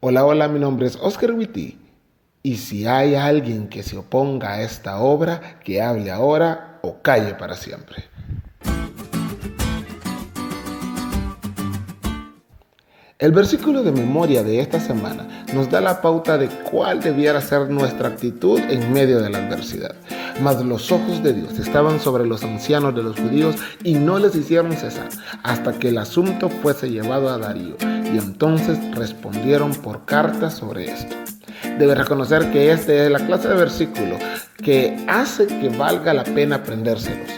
Hola, hola, mi nombre es Oscar Witty. Y si hay alguien que se oponga a esta obra, que hable ahora o calle para siempre. El versículo de memoria de esta semana nos da la pauta de cuál debiera ser nuestra actitud en medio de la adversidad. Mas los ojos de Dios estaban sobre los ancianos de los judíos y no les hicieron cesar hasta que el asunto fuese llevado a Darío. Y entonces respondieron por carta sobre esto. Debe reconocer que este es la clase de versículo que hace que valga la pena aprendérselos.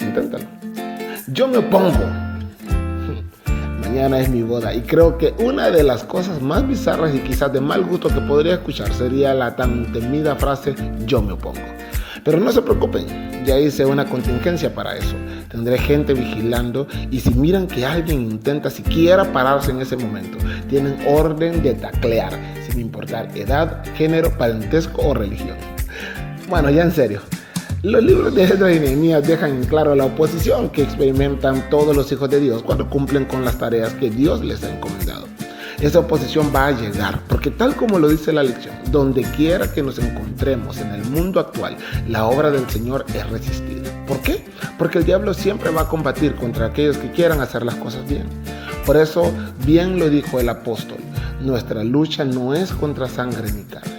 Inténtalo. Yo me opongo mañana es mi boda. Y creo que una de las cosas más bizarras y quizás de mal gusto que podría escuchar sería la tan temida frase yo me opongo. Pero no se preocupen, ya hice una contingencia para eso. Tendré gente vigilando y si miran que alguien intenta siquiera pararse en ese momento, tienen orden de taclear, sin importar edad, género, parentesco o religión. Bueno, ya en serio, los libros de Esdras y Nehemías dejan en claro la oposición que experimentan todos los hijos de Dios cuando cumplen con las tareas que Dios les ha encomendado. Esa oposición va a llegar, porque tal como lo dice la lección, donde quiera que nos encontremos en el mundo actual, la obra del Señor es resistir. ¿Por qué? Porque el diablo siempre va a combatir contra aquellos que quieran hacer las cosas bien. Por eso, bien lo dijo el apóstol, nuestra lucha no es contra sangre ni carne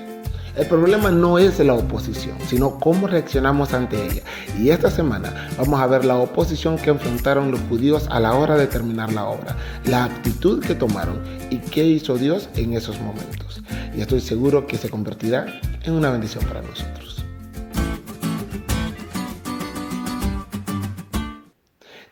el problema no es la oposición, sino cómo reaccionamos ante ella. Y esta semana vamos a ver la oposición que enfrentaron los judíos a la hora de terminar la obra, la actitud que tomaron y qué hizo Dios en esos momentos. Y estoy seguro que se convertirá en una bendición para nosotros.